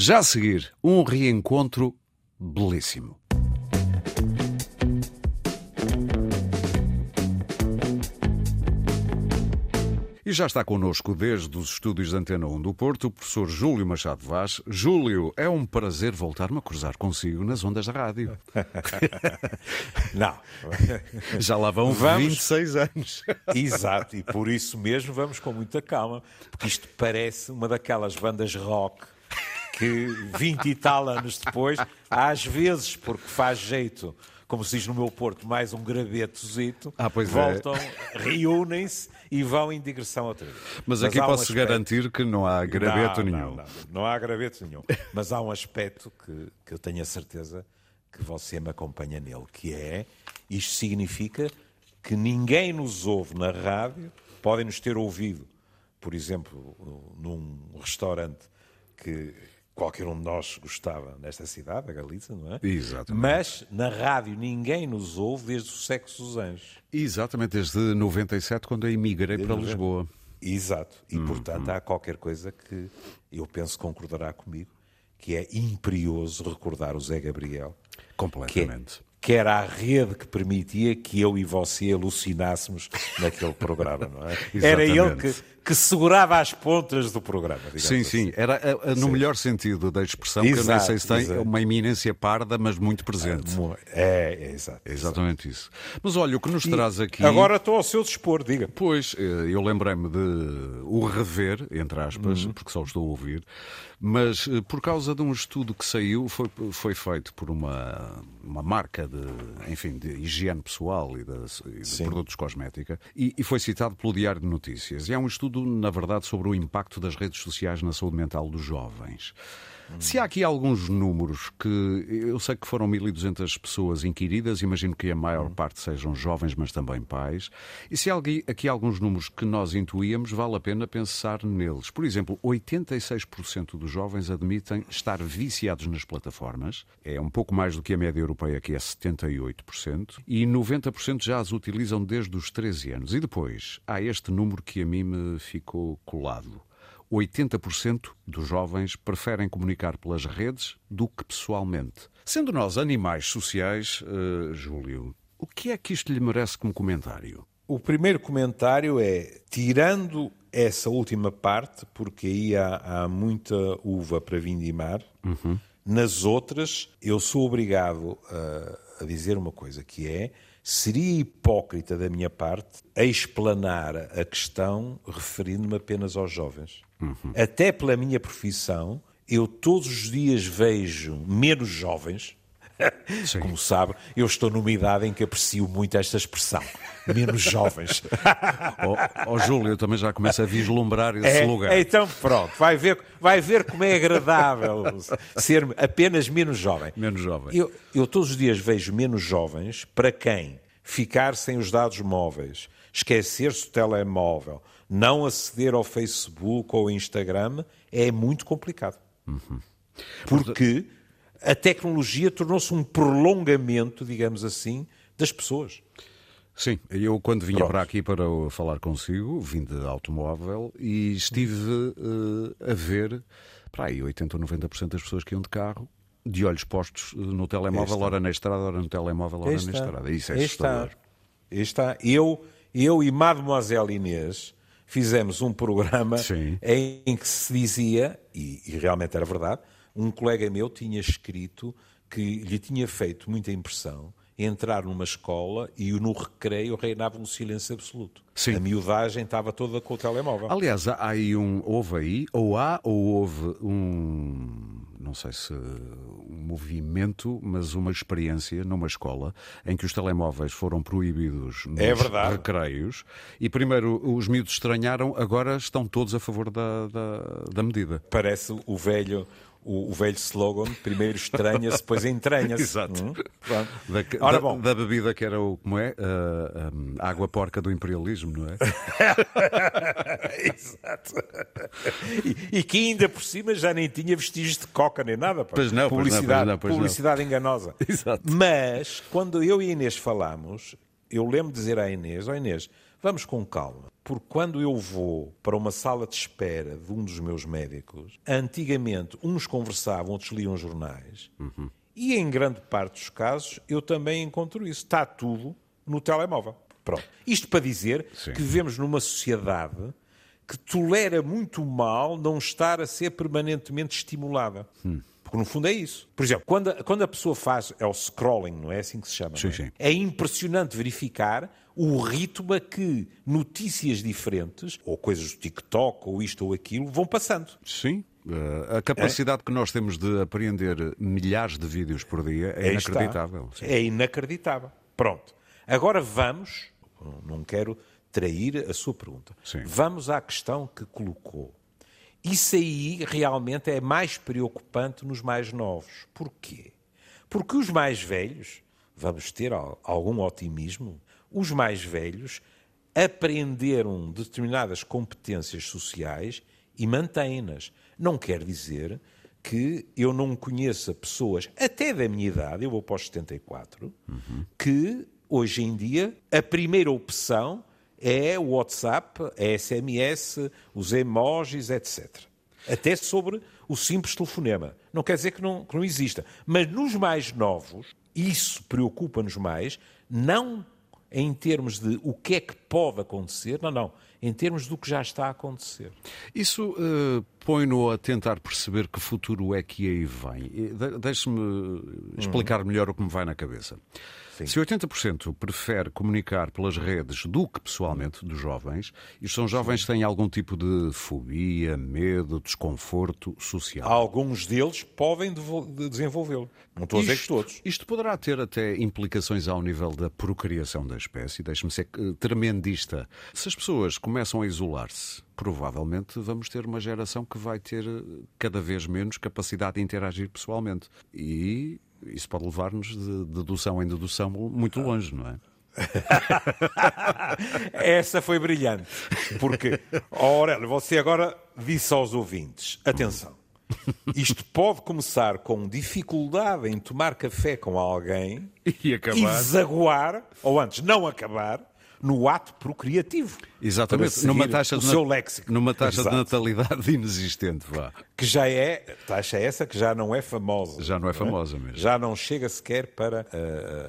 Já a seguir, um reencontro belíssimo. E já está connosco desde os estúdios da Antena 1 do Porto o professor Júlio Machado Vaz. Júlio, é um prazer voltar-me a cruzar consigo nas ondas da rádio. Não. Já lá vão Vamos. 26 anos. Exato, e por isso mesmo vamos com muita calma, porque isto parece uma daquelas bandas rock que 20 e tal anos depois, às vezes, porque faz jeito, como se diz no meu Porto, mais um gravetozito, Ah, é. voltam, reúnem-se e vão em digressão outra vez. Mas aqui há um posso aspecto- garantir que não há graveto não, nenhum. Não, não, não há graveto nenhum. Mas há um aspecto que, que eu tenho a certeza que você me acompanha nele, que é, isto significa que ninguém nos ouve na rádio, podem nos ter ouvido, por exemplo, num restaurante que qualquer um de nós gostava nesta cidade, a Galiza, não é? Exatamente. Mas na rádio ninguém nos ouve desde o sexo dos anjos. Exatamente, desde 97, quando eu emigrei para Lisboa. Exato. E, portanto, há qualquer coisa que eu penso concordará comigo, que é imperioso recordar o Zé Gabriel, é- Completamente. Que era a rede que permitia que eu e você alucinássemos naquele programa, não é? Era ele que, que segurava as pontas do programa, Sim, assim. sim, era a- a- no melhor sentido da expressão, que eu nem Exato, sei se tem exato. uma iminência parda, mas muito presente. É, é exato. É exatamente isso. Mas olha, o que nos traz aqui. Agora estou ao seu dispor, diga. Pois, eh, eu lembrei-me de o rever, entre aspas, Uhum. porque só estou a ouvir, mas eh, por causa de um estudo que saiu, foi, foi feito por uma, uma marca de, enfim, de higiene pessoal e de, e de produtos cosmética, e, e foi citado pelo Diário de Notícias. E é um estudo, na verdade, sobre o impacto das redes sociais na saúde mental dos jovens. Se há aqui alguns números que eu sei que foram 1.200 pessoas inquiridas, imagino que a maior parte sejam jovens, mas também pais. E se há aqui alguns números que nós intuíamos, vale a pena pensar neles. Por exemplo, 86% dos jovens admitem estar viciados nas plataformas, é um pouco mais do que a média europeia, que é 78%, e 90% já as utilizam desde os 13 anos. E depois, há este número que a mim me ficou colado. 80% dos jovens preferem comunicar pelas redes do que pessoalmente. Sendo nós animais sociais, eh, Júlio, o que é que isto lhe merece como comentário? O primeiro comentário é, tirando essa última parte, porque aí há, há muita uva para vindimar, nas outras eu sou obrigado a, a dizer uma coisa, que é, seria hipócrita da minha parte a explanar a questão referindo-me apenas aos jovens. Até pela minha profissão, eu todos os dias vejo menos jovens, Sim. como sabe, eu estou numa idade em que aprecio muito esta expressão. Menos jovens. Ó ó, Júlio, eu também já começo a vislumbrar esse É, lugar. então, pronto, vai ver, vai ver como é agradável ser apenas menos jovem. Menos jovem. Eu, eu todos os dias vejo menos jovens para quem ficar sem os dados móveis, esquecer-se do telemóvel, não aceder ao Facebook ou ao Instagram, é muito complicado. Porque a tecnologia tornou-se um prolongamento, digamos assim, das pessoas. Sim, eu quando vinha Pronto. para aqui para falar consigo, vim de automóvel e estive eh, a ver para aí 80 ou 90% das pessoas que iam de carro de olhos postos eh, no telemóvel, ora na estrada, ora no telemóvel, ora na estrada. Isso é Aí assustador. está. Eu, eu e Mademoiselle Inês fizemos um programa Sim. em que se dizia, e, e realmente era verdade, um colega meu tinha escrito que lhe tinha feito muita impressão entrar numa escola e no recreio reinava um silêncio absoluto. Sim. A miudagem estava toda com o telemóvel. Aliás, há aí um. Houve aí, ou há, ou houve um. Não sei se um movimento, mas uma experiência numa escola em que os telemóveis foram proibidos nos É verdade. recreios e primeiro os miúdos estranharam, agora estão todos a favor da, da, da medida. Parece o velho, o, o velho slogan, primeiro estranha-se, depois entranha-se. Exato. Hum? Da, Ora bom, da bebida que era o. Como é? Ah, ah, a água porca do imperialismo, não é? Exato. E, e que ainda por cima já nem tinha vestígios de coca nem nada. pá. Pois não, pois não, pois publicidade, não, pois publicidade enganosa. Exato. Mas, quando eu e Inês falámos, eu lembro de dizer à Inês, ó Inês, vamos com calma, porque quando eu vou para uma sala de espera de um dos meus médicos, antigamente uns conversavam, outros liam jornais, uhum. e em grande parte dos casos eu também encontro isso. Está tudo no telemóvel. Pronto. Isto para dizer Sim. que vivemos numa sociedade que tolera muito mal não estar a ser permanentemente estimulada. Hum. Porque no fundo é isso. Por exemplo, quando a, quando a pessoa faz, é o scrolling, não é assim que se chama? Sim, é? sim. é impressionante verificar o ritmo a que notícias diferentes, ou coisas do TikTok, ou isto ou aquilo, vão passando. Sim. Eh, a capacidade é? que nós temos de apreender milhares de vídeos por dia é, inacreditável. É inacreditável. Pronto. Agora vamos, não quero trair a sua pergunta, Sim. vamos à questão que colocou. Isso aí realmente é mais preocupante nos mais novos. Porquê? Porque os mais velhos, vamos ter algum otimismo, os mais velhos aprenderam determinadas competências sociais e mantêm-nas. Não quer dizer que eu não conheça pessoas, até da minha idade, eu vou para os 74, uhum. que hoje em dia a primeira opção é o WhatsApp, a SMS, os emojis, etc. Até sobre o simples telefonema. Não quer dizer que não, que não exista. Mas nos mais novos, isso preocupa-nos mais, não em termos de o que é que pode acontecer, não, não, em termos do que já está a acontecer. Isso uh, põe-no a tentar perceber que futuro é que aí vem. Deixe-me explicar uhum. melhor o que me vai na cabeça. Sim. Se 80% prefere comunicar pelas redes do que pessoalmente dos jovens, e são jovens que têm algum tipo de fobia, medo, desconforto social. Alguns deles podem desenvolvê-lo. Não estou a dizer que todos. Isto poderá ter até implicações ao nível da procriação da espécie. Deixe-me ser eh, tremendista. Se as pessoas começam a isolar-se, provavelmente vamos ter uma geração que vai ter eh, cada vez menos capacidade de interagir pessoalmente. E isso pode levar-nos de dedução em dedução muito longe, não é? Essa foi brilhante. Porque, oh Aurélio, você agora disse aos ouvintes: atenção, isto pode começar com dificuldade em tomar café com alguém e, acabar. e desaguar, ou antes, não acabar, no ato procriativo. Exatamente, numa taxa, o de, seu léxico. numa taxa de natalidade inexistente. Vá. Que já é, taxa essa que já não é famosa. Já não é famosa não é? mesmo. Já não chega sequer para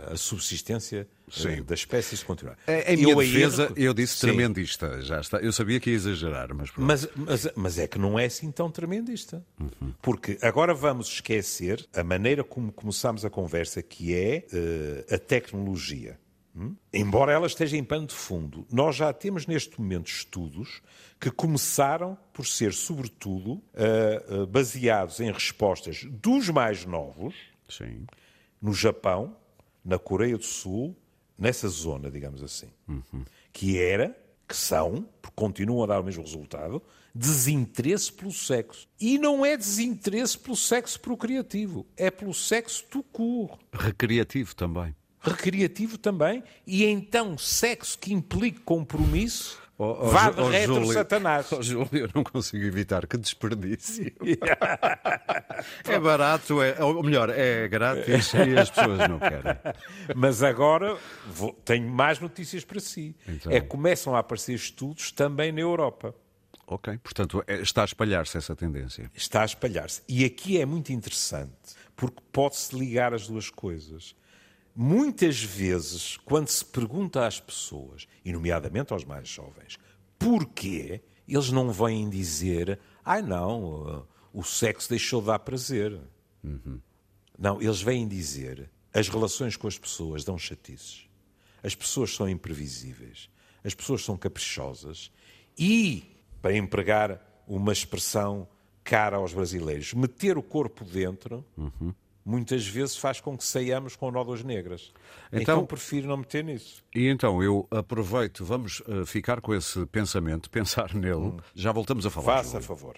a, a subsistência eh, Sim. da espécie se continuar. É, em minha eu defesa, eu disse Sim. tremendista. Já está. Eu sabia que ia exagerar, mas, mas, mas Mas, é que não é assim tão tremendista. Uhum. Porque agora vamos esquecer a maneira como começámos a conversa, que é uh, a tecnologia. Hum? Embora ela esteja em pano de fundo, nós já temos neste momento estudos que começaram por ser, sobretudo, uh, uh, baseados em respostas dos mais novos, Sim. no Japão, na Coreia do Sul, nessa zona, digamos assim, uhum. que era, que são, porque continuam a dar o mesmo resultado, desinteresse pelo sexo. E não é desinteresse pelo sexo procriativo, é pelo sexo tu cur. Recreativo também recreativo também, e então sexo que implique compromisso. Oh, oh, Vá de oh, retro Júlio, Satanás. Oh, Júlio, eu não consigo evitar. Que desperdício. é barato, é, ou melhor, é grátis e as pessoas não querem. Mas agora vou, tenho mais notícias para si. Então... É que começam a aparecer estudos também na Europa. Ok, portanto é, está a espalhar-se essa tendência. Está a espalhar-se. E aqui é muito interessante, porque pode-se ligar as duas coisas. Muitas vezes, quando se pergunta às pessoas, e nomeadamente aos mais jovens, porquê, eles não vêm dizer, ai ah, não, o sexo deixou de dar prazer. Uhum. Não, eles vêm dizer, as relações com as pessoas dão chatices. As pessoas são imprevisíveis. As pessoas são caprichosas. E, para empregar uma expressão cara aos brasileiros, meter o corpo dentro uhum muitas vezes faz com que saiamos com nódoas negras. Então, então, prefiro não meter nisso. E então eu aproveito, vamos uh, ficar com esse pensamento, pensar nele. Hum. Já voltamos a falar. Faça a favor.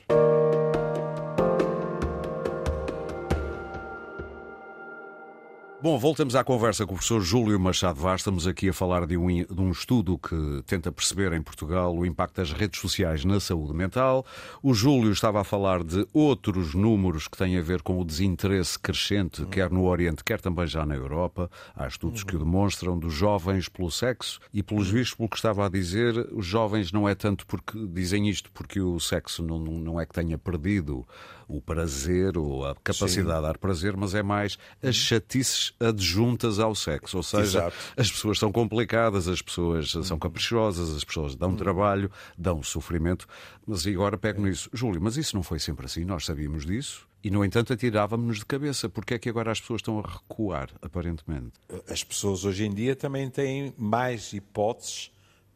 Bom, voltamos à conversa com o professor Júlio Machado Vaz. Estamos aqui a falar de um, de um, estudo que tenta perceber em Portugal o impacto das redes sociais na saúde mental. O Júlio estava a falar de outros números que têm a ver com o desinteresse crescente, quer no Oriente, quer também já na Europa. Há estudos que o demonstram, dos jovens pelo sexo e, pelos vistos, pelo que estava a dizer, os jovens não é tanto porque dizem isto, porque o sexo não, não é que tenha perdido o prazer ou a capacidade Sim. de dar prazer, mas é mais as chatices adjuntas ao sexo. Ou seja, Exato. as pessoas são complicadas, as pessoas são caprichosas, as pessoas dão trabalho, dão sofrimento. Mas agora pego nisso. Júlio, mas isso não foi sempre assim, nós sabíamos disso. E, no entanto, atirávamos-nos de cabeça. Porque é que agora as pessoas estão a recuar, aparentemente? As pessoas hoje em dia também têm mais hipóteses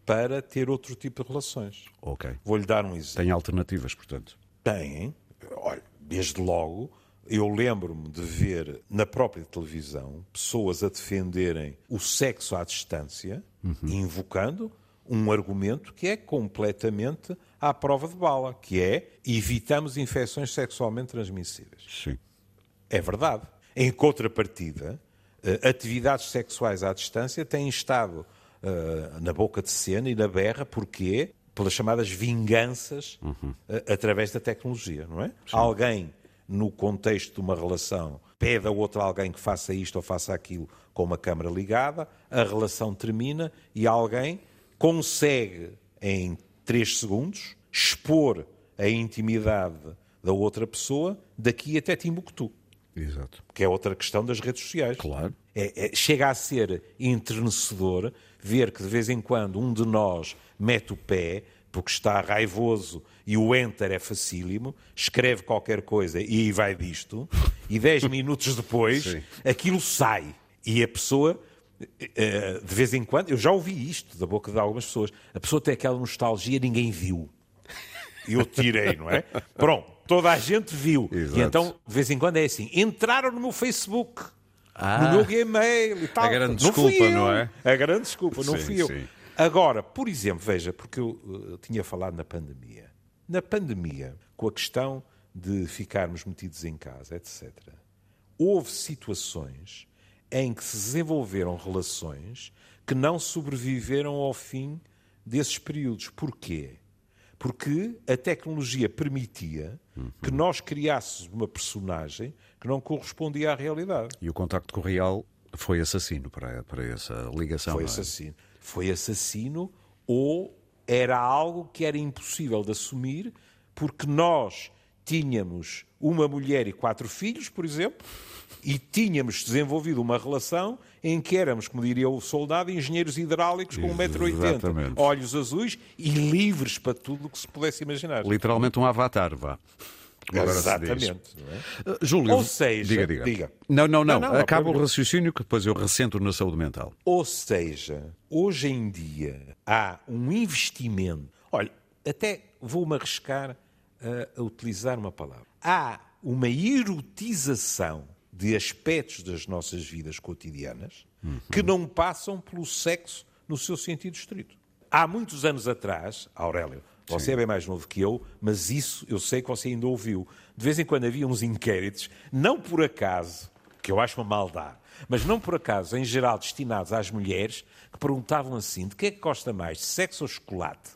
para ter outro tipo de relações. Ok. Vou-lhe dar um exemplo. Tem alternativas, portanto? Têm. Olha, desde logo, eu lembro-me de ver na própria televisão pessoas a defenderem o sexo à distância, uhum. invocando um argumento que é completamente à prova de bala, que é evitamos infecções sexualmente transmissíveis. Sim. É verdade. Em contrapartida, eh, atividades sexuais à distância têm estado uh, na boca de cena e na berra, porquê? Pelas chamadas vinganças uhum. uh, através da tecnologia, não é? Sim. Alguém no contexto de uma relação, pede a outro alguém que faça isto ou faça aquilo com uma câmara ligada, a relação termina e alguém consegue, em três segundos, expor a intimidade da outra pessoa daqui até Timbuktu. Exato. Que é outra questão das redes sociais. Claro. É, é, chega a ser enternecedor ver que de vez em quando um de nós mete o pé porque está raivoso e o enter é facílimo, escreve qualquer coisa e vai disto, e dez minutos depois Sim. aquilo sai. E a pessoa, eh, de vez em quando, eu já ouvi isto da boca de algumas pessoas, a pessoa tem aquela nostalgia, ninguém viu. Eu tirei, não é? Pronto, toda a gente viu. Exato. E então, de vez em quando é assim, entraram no meu Facebook. Ah, no meu Gmail e tal. A grande desculpa, não, não é? A grande desculpa, não sim, fui eu. Sim. Agora, por exemplo, veja, porque eu uh, tinha falado na pandemia. Na pandemia, com a questão de ficarmos metidos em casa, etc., houve situações em que se desenvolveram relações que não sobreviveram ao fim desses períodos. Porquê? Porque a tecnologia permitia uhum. que nós criássemos uma personagem que não correspondia à realidade. E o contacto com o real foi assassino para, para essa ligação. Foi é? assassino foi assassino ou era algo que era impossível de assumir porque nós tínhamos uma mulher e quatro filhos, por exemplo, e tínhamos desenvolvido uma relação em que éramos, como diria o soldado, engenheiros hidráulicos com 1,80m, olhos azuis e livres para tudo o que se pudesse imaginar. Literalmente um avatar, vá. Exatamente. É? Uh, Júlio, Ou seja, diga, diga. diga. Não, não, não. não, não Acaba o raciocínio que depois eu recento na saúde mental. Ou seja, hoje em dia há um investimento. Olha, até vou-me arriscar a, a utilizar uma palavra. Há uma erotização de aspectos das nossas vidas cotidianas uhum. que não passam pelo sexo no seu sentido estrito. Há muitos anos atrás, Aurélio, você Sim. é bem mais novo que eu, mas isso eu sei que você ainda ouviu. De vez em quando havia uns inquéritos, não por acaso, que eu acho uma maldade, mas não por acaso, em geral destinados às mulheres, que perguntavam assim: de que é que gosta mais, sexo ou chocolate?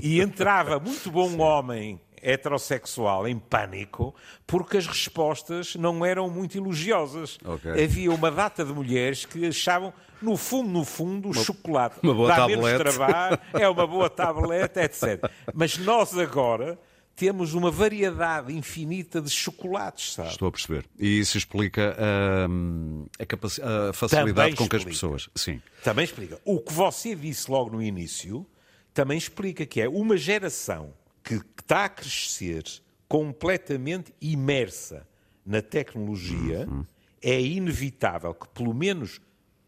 e entrava muito bom Sim. homem heterossexual em pânico porque as respostas não eram muito elogiosas. Okay. Havia uma data de mulheres que achavam, no fundo, no fundo, o chocolate uma boa dá tablete. menos trabalho, é uma boa tableta, etc. Mas nós agora temos uma variedade infinita de chocolates, sabe? Estou a perceber. E isso explica hum, a, a, facilidade com que as pessoas. Sim. Também explica. O que você disse logo no início também explica que é uma geração que está a crescer completamente imersa na tecnologia, uhum. é inevitável que, pelo menos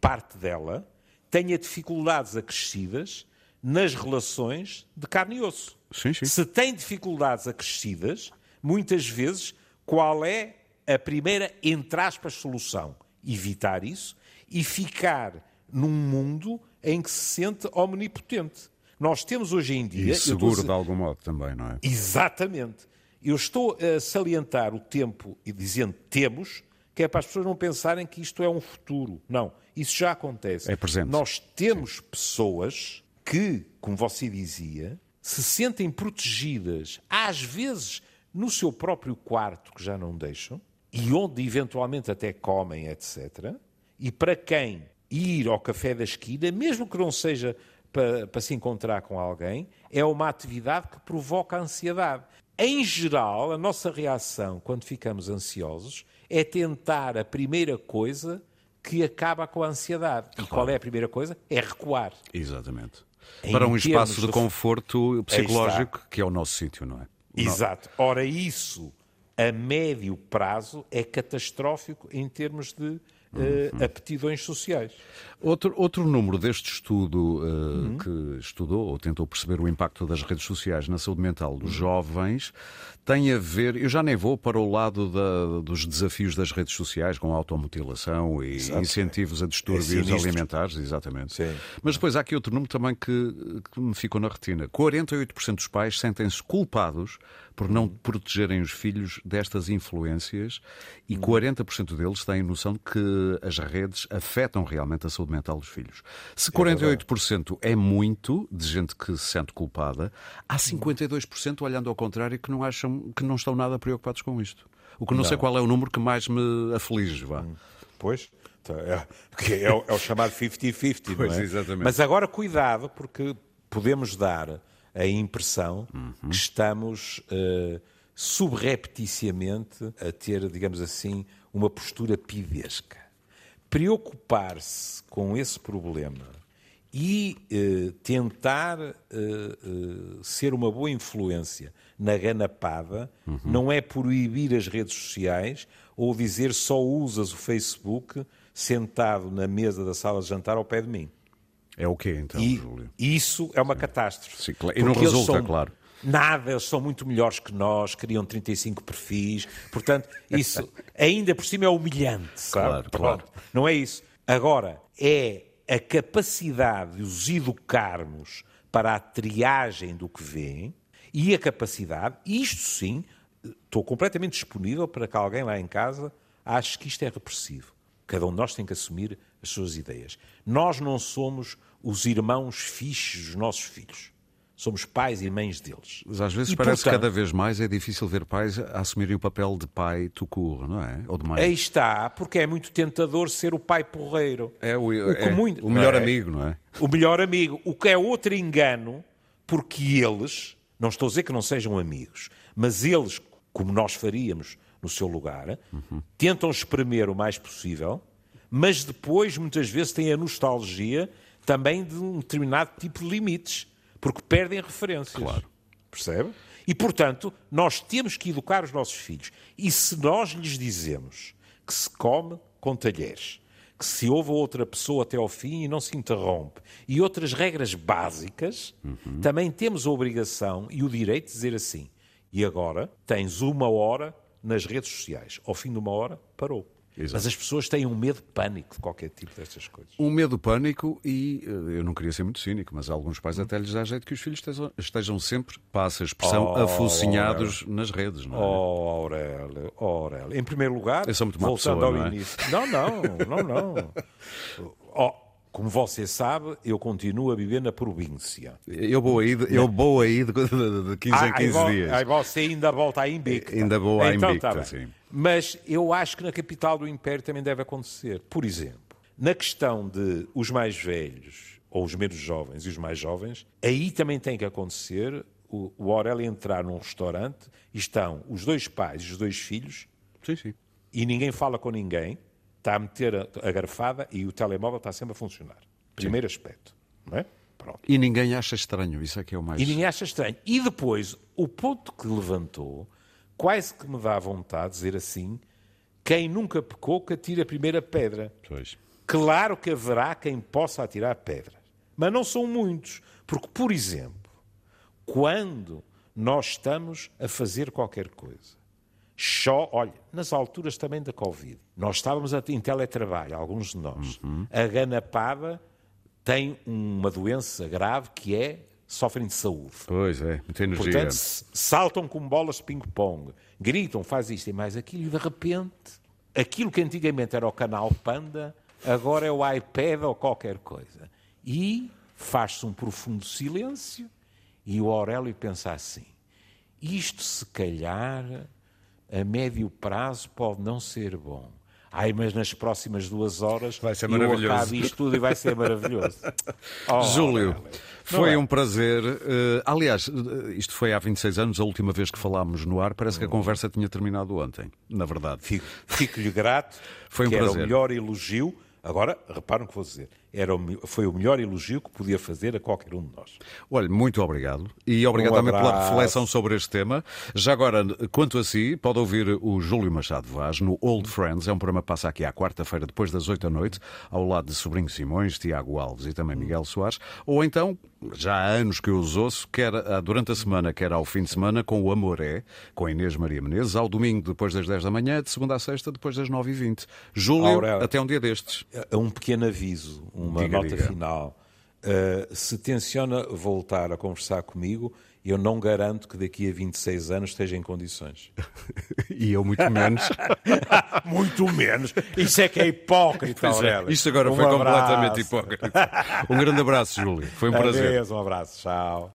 parte dela, tenha dificuldades acrescidas nas relações de carne e osso. Sim, sim. Se tem dificuldades acrescidas, muitas vezes, qual é a primeira, entre aspas, solução? Evitar isso e ficar num mundo em que se sente omnipotente. Nós temos hoje em dia. E seguro estou... de algum modo também, não é? Exatamente. Eu estou a salientar o tempo e dizendo temos, que é para as pessoas não pensarem que isto é um futuro. Não, isso já acontece. É presente. Nós temos Sim. pessoas que, como você dizia, se sentem protegidas, às vezes no seu próprio quarto, que já não deixam, e onde eventualmente até comem, etc. E para quem ir ao café da esquina, mesmo que não seja para, para se encontrar com alguém, é uma atividade que provoca ansiedade. Em geral, a nossa reação quando ficamos ansiosos é tentar a primeira coisa que acaba com a ansiedade. E qual é a primeira coisa? É recuar. Exatamente. Em Para um espaço de, de conforto psicológico, que é o nosso sítio, não é? Exato. Ora, isso a médio prazo é catastrófico em termos de uh, aptidões sociais. Outro, outro número deste estudo uh, uhum. que estudou ou tentou perceber o impacto das redes sociais na saúde mental dos jovens tem a ver, eu já nem vou para o lado da, dos desafios das redes sociais com automutilação e Exato. incentivos a distúrbios é alimentares, exatamente. Sim. Mas depois há aqui outro número também que, que me ficou na retina. 48% dos pais sentem-se culpados por não protegerem os filhos destas influências e 40% hum. deles têm noção de que as redes afetam realmente a saúde mental dos filhos. Se 48% é, é muito de gente que se sente culpada, há 52% olhando ao contrário que não acham que não estão nada preocupados com isto. O que não, não. sei qual é o número que mais me aflige, vá. Hum. Pois, então, é, é, o, é o chamado 50-50, Pois, é? exatamente. Mas agora cuidado, porque podemos dar a impressão uhum. que estamos uh, subrepticiamente a ter, digamos assim, uma postura pidesca. Preocupar-se com esse problema e uh, tentar uh, ser uma boa influência na ganapada uhum. não é proibir as redes sociais ou dizer só usas o Facebook sentado na mesa da sala de jantar ao pé de mim. É o quê, então, e Júlio? Isso é uma Sim. catástrofe. Sim, claro. E não resulta, são... claro. Nada, eles são muito melhores que nós, criam 35 perfis. Portanto, isso ainda por cima é humilhante. Claro, claro. Não é isso. Agora, é a capacidade de os educarmos para a triagem do que vêem e a capacidade, isto sim, estou completamente disponível para que alguém lá em casa ache que isto é repressivo. Cada um de nós tem que assumir as suas ideias. Nós não somos os irmãos fixos dos nossos filhos. Somos pais e mães deles. Mas às vezes e, parece portanto, que cada vez mais é difícil ver pais assumirem o papel de pai tucur, não é? Ou de mãe. Aí está, porque é muito tentador ser o pai porreiro. É o, o, é, muito, o melhor é? amigo, não é? O melhor amigo. O que é outro engano, porque eles, não estou a dizer que não sejam amigos, mas eles, como nós faríamos no seu lugar, uhum. tentam espremer o mais possível mas depois, muitas vezes, têm a nostalgia também de um determinado tipo de limites, porque perdem referências. Claro. Percebe? E, portanto, nós temos que educar os nossos filhos. E se nós lhes dizemos que se come com talheres, que se ouve outra pessoa até ao fim e não se interrompe, e outras regras básicas, uhum. também temos a obrigação e o direito de dizer assim: e agora tens uma hora nas redes sociais. Ao fim de uma hora, parou. Exato. Mas as pessoas têm um medo pânico de qualquer tipo destas coisas. Um medo pânico e eh, eu não queria ser muito cínico, mas alguns pais hum. até lhes dá jeito que os filhos estejam, estejam sempre, passa a expressão, oh, afocinhados Aurélio. nas redes, não é? Oh, Aurélio, oh, Aurélio. Em primeiro lugar, eu sou muito voltando pessoa, ao não é? início. Não, não, não, não. Oh, como você sabe, eu continuo a viver na província. Eu vou aí de, eu vou aí de, de, de 15 ah, em 15 aí, dias. Aí você ainda volta a Invicta. Ainda vou a então, Invicta, tá sim. Mas eu acho que na capital do Império também deve acontecer. Por exemplo, na questão de os mais velhos, ou os menos jovens e os mais jovens, aí também tem que acontecer o, o Aurélio entrar num restaurante e estão os dois pais e os dois filhos sim, sim. e ninguém fala com ninguém está a meter a, a garfada e o telemóvel está sempre a funcionar. Primeiro Sim. aspecto. Não é? Pronto. E ninguém acha estranho, isso é que é o mais. E ninguém acha estranho. E depois, o ponto que levantou, quase que me dá vontade de dizer assim: quem nunca pecou, que atire a primeira pedra. Pois. Claro que haverá quem possa atirar pedras, mas não são muitos. Porque, por exemplo, quando nós estamos a fazer qualquer coisa só, olha, nas alturas também da Covid, nós estávamos em teletrabalho, alguns de nós. Uhum. A ganapada tem uma doença grave que é sofrem de saúde. Pois é, muita energia. Portanto, saltam como bolas de ping-pong, gritam, faz isto e mais aquilo, e de repente aquilo que antigamente era o canal Panda, agora é o iPad ou qualquer coisa. E faz-se um profundo silêncio e o Aurélio pensa assim: isto se calhar a médio prazo pode não ser bom. Ai, mas nas próximas duas horas vai ser maravilhoso. eu acabo isto tudo e vai ser maravilhoso. Oh, Júlio, foi é? um prazer. Uh, aliás, eh, isto foi há 26 anos, a última vez que falámos no ar. Parece que a conversa tinha terminado ontem, na verdade. Fico-lhe grato. Foi um que prazer. Era o melhor elogio Agora, reparam o que vou dizer. Era o, foi o melhor elogio que podia fazer a qualquer um de nós. Olha, muito obrigado. E obrigado um também pela reflexão sobre este tema. Já agora, quanto a si, pode ouvir o Júlio Machado Vaz no Old Friends. É um programa que passa aqui à quarta-feira, depois das oito da noite, ao lado de Sobrinho Simões, Tiago Alves e também Miguel Soares. Ou então, já há anos que eu os ouço, quer durante a semana, quer ao fim de semana, com o Amoré, com Inês Maria Menezes, ao domingo, depois das 10 da manhã, de segunda a sexta, depois das 9h20. Júlio, Aurélio. até um dia destes. É um pequeno aviso, uma diga, nota diga. final. Uh, se tenciona voltar a conversar comigo, eu não garanto que daqui a 26 anos esteja em condições. e eu muito menos. muito menos. Isso é que é hipócrita, é. Isto agora um foi abraço. completamente hipócrita. Um grande abraço, Júlio. Foi um prazer. Adeus, um abraço. Tchau.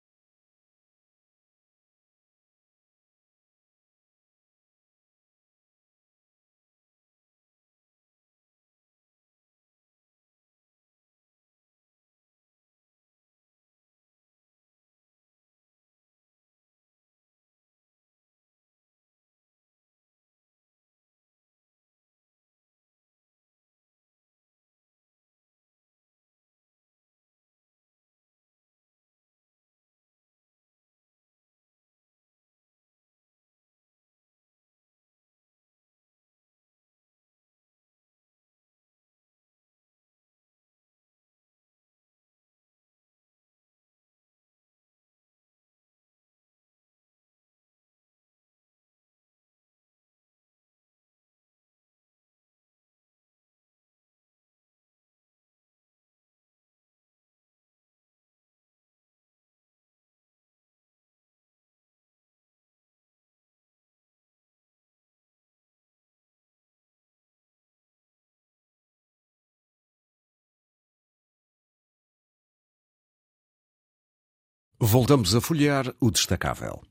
Voltamos a folhear o destacável.